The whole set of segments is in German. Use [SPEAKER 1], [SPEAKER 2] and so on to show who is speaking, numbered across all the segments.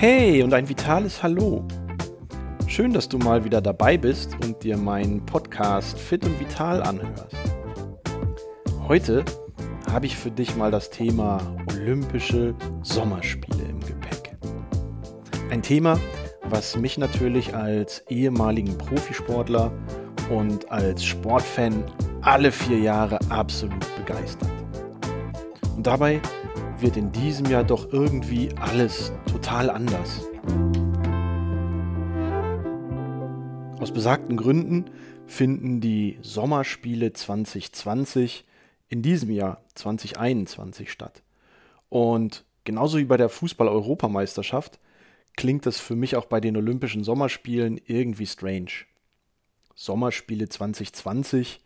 [SPEAKER 1] Hey und ein vitales Hallo. Schön, dass du mal wieder dabei bist und dir meinen Podcast Fit und Vital anhörst. Heute habe ich für dich mal das Thema Olympische Sommerspiele im Gepäck. Ein Thema, was mich natürlich als ehemaligen Profisportler und als Sportfan alle vier Jahre absolut begeistert. Und dabei wird in diesem Jahr doch irgendwie alles total anders. Aus besagten Gründen finden die Sommerspiele 2020 in diesem Jahr 2021 statt. Und genauso wie bei der Fußball-Europameisterschaft klingt das für mich auch bei den Olympischen Sommerspielen irgendwie strange. Sommerspiele 2020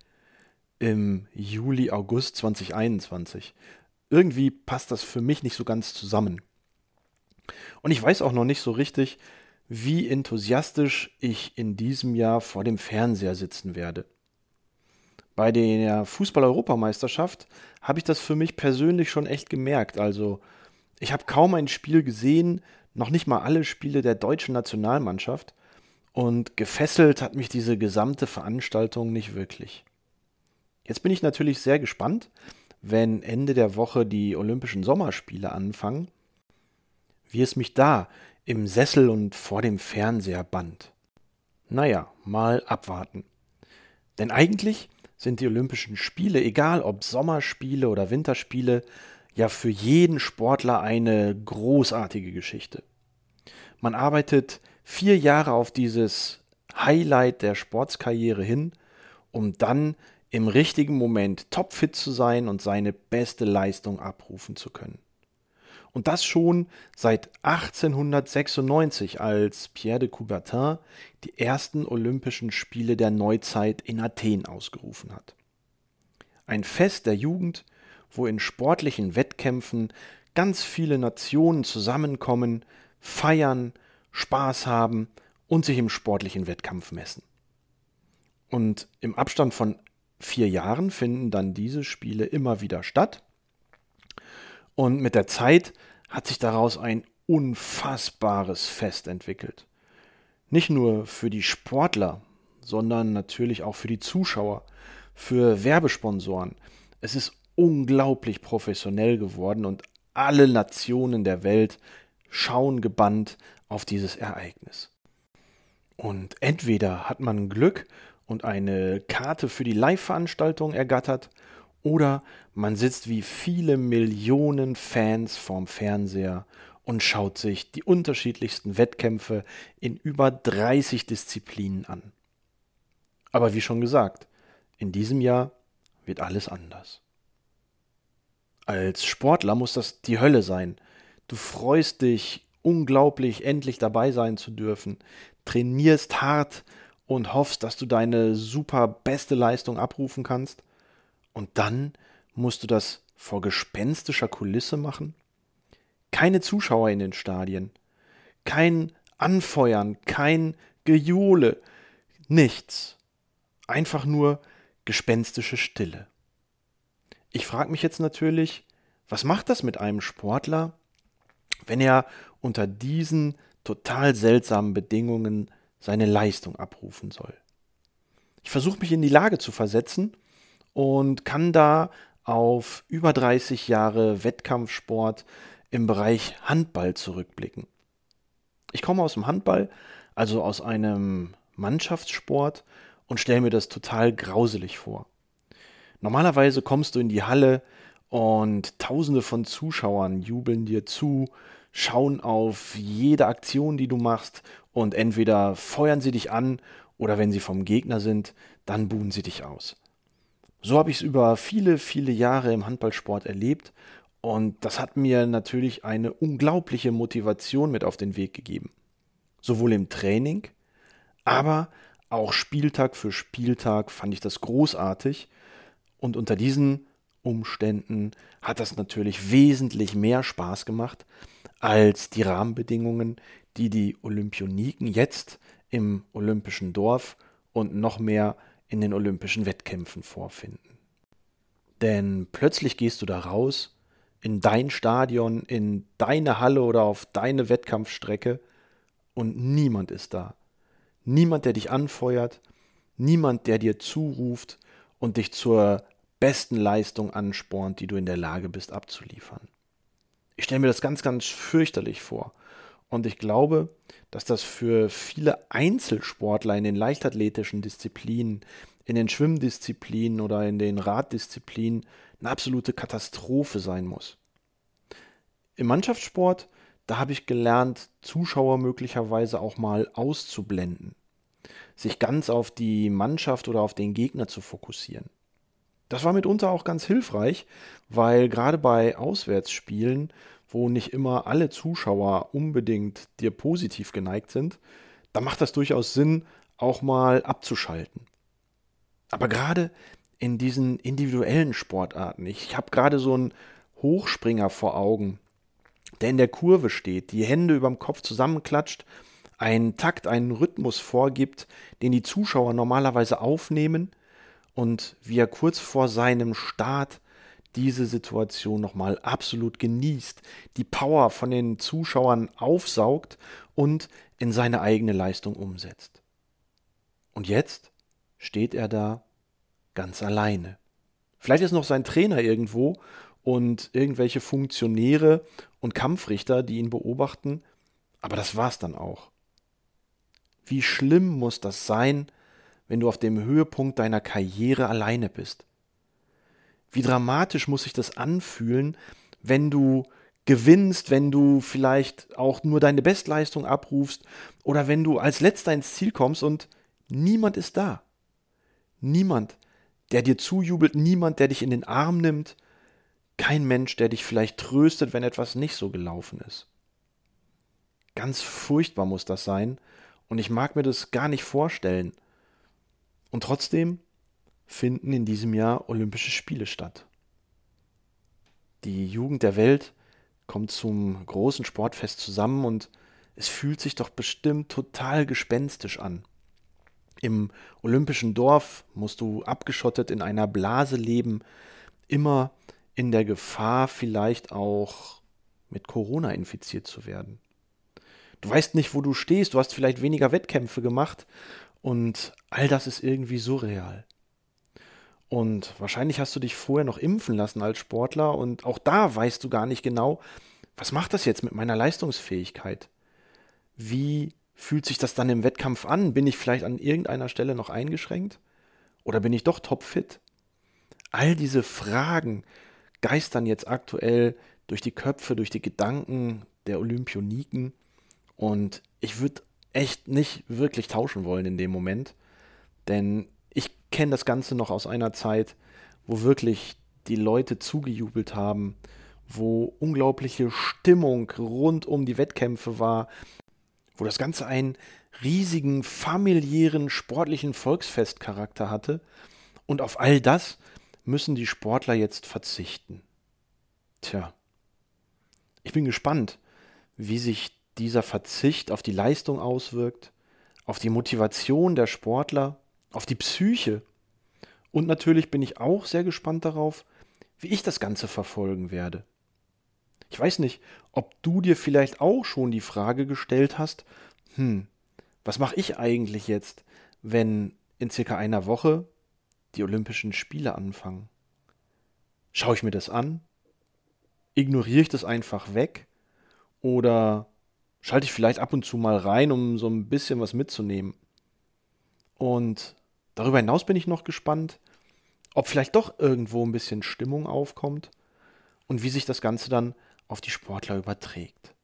[SPEAKER 1] im Juli, August 2021 irgendwie passt das für mich nicht so ganz zusammen. Und ich weiß auch noch nicht so richtig, wie enthusiastisch ich in diesem Jahr vor dem Fernseher sitzen werde. Bei der Fußball-Europameisterschaft habe ich das für mich persönlich schon echt gemerkt. Also, ich habe kaum ein Spiel gesehen, noch nicht mal alle Spiele der deutschen Nationalmannschaft. Und gefesselt hat mich diese gesamte Veranstaltung nicht wirklich. Jetzt bin ich natürlich sehr gespannt, wenn Ende der Woche die Olympischen Sommerspiele anfangen, wie es mich da im Sessel und vor dem Fernseher band. Naja, mal abwarten. Denn eigentlich sind die Olympischen Spiele, egal ob Sommerspiele oder Winterspiele, ja für jeden Sportler eine großartige Geschichte. Man arbeitet vier Jahre auf dieses Highlight der Sportskarriere hin, um dann im richtigen Moment topfit zu sein und seine beste Leistung abrufen zu können. Und das schon seit 1896, als Pierre de Coubertin die ersten Olympischen Spiele der Neuzeit in Athen ausgerufen hat. Ein Fest der Jugend, wo in sportlichen Wettkämpfen ganz viele Nationen zusammenkommen, feiern, Spaß haben und sich im sportlichen Wettkampf messen. Und im Abstand von vier Jahren finden dann diese Spiele immer wieder statt. Und mit der Zeit hat sich daraus ein unfassbares Fest entwickelt. Nicht nur für die Sportler, sondern natürlich auch für die Zuschauer, für Werbesponsoren. Es ist unglaublich professionell geworden und alle Nationen der Welt schauen gebannt auf dieses Ereignis. Und entweder hat man Glück und eine Karte für die Live-Veranstaltung ergattert oder man sitzt wie viele Millionen Fans vorm Fernseher und schaut sich die unterschiedlichsten Wettkämpfe in über 30 Disziplinen an. Aber wie schon gesagt, in diesem Jahr wird alles anders. Als Sportler muss das die Hölle sein. Du freust dich unglaublich, endlich dabei sein zu dürfen, trainierst hart und hoffst, dass du deine super beste Leistung abrufen kannst. Und dann musst du das vor gespenstischer Kulisse machen? Keine Zuschauer in den Stadien, kein Anfeuern, kein Gejohle, nichts. Einfach nur gespenstische Stille. Ich frage mich jetzt natürlich, was macht das mit einem Sportler, wenn er unter diesen total seltsamen Bedingungen seine Leistung abrufen soll. Ich versuche mich in die Lage zu versetzen und kann da auf über 30 Jahre Wettkampfsport im Bereich Handball zurückblicken. Ich komme aus dem Handball, also aus einem Mannschaftssport und stelle mir das total grauselig vor. Normalerweise kommst du in die Halle und tausende von Zuschauern jubeln dir zu, schauen auf jede Aktion, die du machst und entweder feuern sie dich an oder wenn sie vom Gegner sind, dann buhen sie dich aus. So habe ich es über viele, viele Jahre im Handballsport erlebt und das hat mir natürlich eine unglaubliche Motivation mit auf den Weg gegeben. Sowohl im Training, aber auch Spieltag für Spieltag fand ich das großartig und unter diesen Umständen hat das natürlich wesentlich mehr Spaß gemacht als die Rahmenbedingungen, die die Olympioniken jetzt im olympischen Dorf und noch mehr in den olympischen Wettkämpfen vorfinden. Denn plötzlich gehst du da raus in dein Stadion, in deine Halle oder auf deine Wettkampfstrecke und niemand ist da. Niemand, der dich anfeuert, niemand, der dir zuruft und dich zur besten Leistung anspornt, die du in der Lage bist abzuliefern. Ich stelle mir das ganz, ganz fürchterlich vor. Und ich glaube, dass das für viele Einzelsportler in den leichtathletischen Disziplinen, in den Schwimmdisziplinen oder in den Raddisziplinen eine absolute Katastrophe sein muss. Im Mannschaftssport, da habe ich gelernt, Zuschauer möglicherweise auch mal auszublenden, sich ganz auf die Mannschaft oder auf den Gegner zu fokussieren. Das war mitunter auch ganz hilfreich, weil gerade bei Auswärtsspielen wo nicht immer alle Zuschauer unbedingt dir positiv geneigt sind, da macht das durchaus Sinn, auch mal abzuschalten. Aber gerade in diesen individuellen Sportarten, ich habe gerade so einen Hochspringer vor Augen, der in der Kurve steht, die Hände überm Kopf zusammenklatscht, einen Takt, einen Rhythmus vorgibt, den die Zuschauer normalerweise aufnehmen und wie er kurz vor seinem Start diese Situation nochmal absolut genießt, die Power von den Zuschauern aufsaugt und in seine eigene Leistung umsetzt. Und jetzt steht er da ganz alleine. Vielleicht ist noch sein Trainer irgendwo und irgendwelche Funktionäre und Kampfrichter, die ihn beobachten, aber das war's dann auch. Wie schlimm muss das sein, wenn du auf dem Höhepunkt deiner Karriere alleine bist? wie dramatisch muss sich das anfühlen, wenn du gewinnst, wenn du vielleicht auch nur deine Bestleistung abrufst oder wenn du als letzter ins Ziel kommst und niemand ist da. Niemand, der dir zujubelt, niemand, der dich in den Arm nimmt, kein Mensch, der dich vielleicht tröstet, wenn etwas nicht so gelaufen ist. Ganz furchtbar muss das sein und ich mag mir das gar nicht vorstellen. Und trotzdem finden in diesem Jahr Olympische Spiele statt. Die Jugend der Welt kommt zum großen Sportfest zusammen und es fühlt sich doch bestimmt total gespenstisch an. Im olympischen Dorf musst du abgeschottet in einer Blase leben, immer in der Gefahr, vielleicht auch mit Corona infiziert zu werden. Du weißt nicht, wo du stehst, du hast vielleicht weniger Wettkämpfe gemacht und all das ist irgendwie surreal. Und wahrscheinlich hast du dich vorher noch impfen lassen als Sportler und auch da weißt du gar nicht genau, was macht das jetzt mit meiner Leistungsfähigkeit? Wie fühlt sich das dann im Wettkampf an? Bin ich vielleicht an irgendeiner Stelle noch eingeschränkt? Oder bin ich doch topfit? All diese Fragen geistern jetzt aktuell durch die Köpfe, durch die Gedanken der Olympioniken. Und ich würde echt nicht wirklich tauschen wollen in dem Moment. Denn ich kenne das Ganze noch aus einer Zeit, wo wirklich die Leute zugejubelt haben, wo unglaubliche Stimmung rund um die Wettkämpfe war, wo das Ganze einen riesigen familiären sportlichen Volksfestcharakter hatte. Und auf all das müssen die Sportler jetzt verzichten. Tja, ich bin gespannt, wie sich dieser Verzicht auf die Leistung auswirkt, auf die Motivation der Sportler auf die Psyche. Und natürlich bin ich auch sehr gespannt darauf, wie ich das Ganze verfolgen werde. Ich weiß nicht, ob du dir vielleicht auch schon die Frage gestellt hast, hm, was mache ich eigentlich jetzt, wenn in circa einer Woche die Olympischen Spiele anfangen? Schaue ich mir das an? Ignoriere ich das einfach weg? Oder schalte ich vielleicht ab und zu mal rein, um so ein bisschen was mitzunehmen? Und Darüber hinaus bin ich noch gespannt, ob vielleicht doch irgendwo ein bisschen Stimmung aufkommt und wie sich das Ganze dann auf die Sportler überträgt.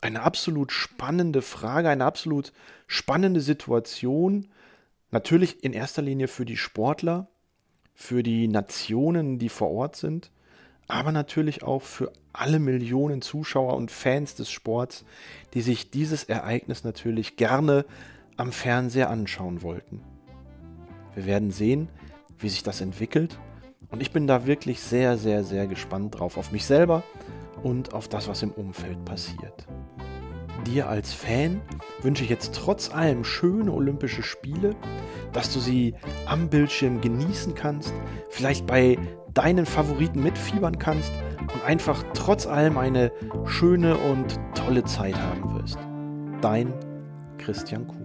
[SPEAKER 1] Eine absolut spannende Frage, eine absolut spannende Situation. Natürlich in erster Linie für die Sportler, für die Nationen, die vor Ort sind, aber natürlich auch für alle Millionen Zuschauer und Fans des Sports, die sich dieses Ereignis natürlich gerne am Fernseher anschauen wollten. Wir werden sehen, wie sich das entwickelt. Und ich bin da wirklich sehr, sehr, sehr gespannt drauf. Auf mich selber und auf das, was im Umfeld passiert. Dir als Fan wünsche ich jetzt trotz allem schöne Olympische Spiele, dass du sie am Bildschirm genießen kannst, vielleicht bei deinen Favoriten mitfiebern kannst und einfach trotz allem eine schöne und tolle Zeit haben wirst. Dein Christian Kuhnert.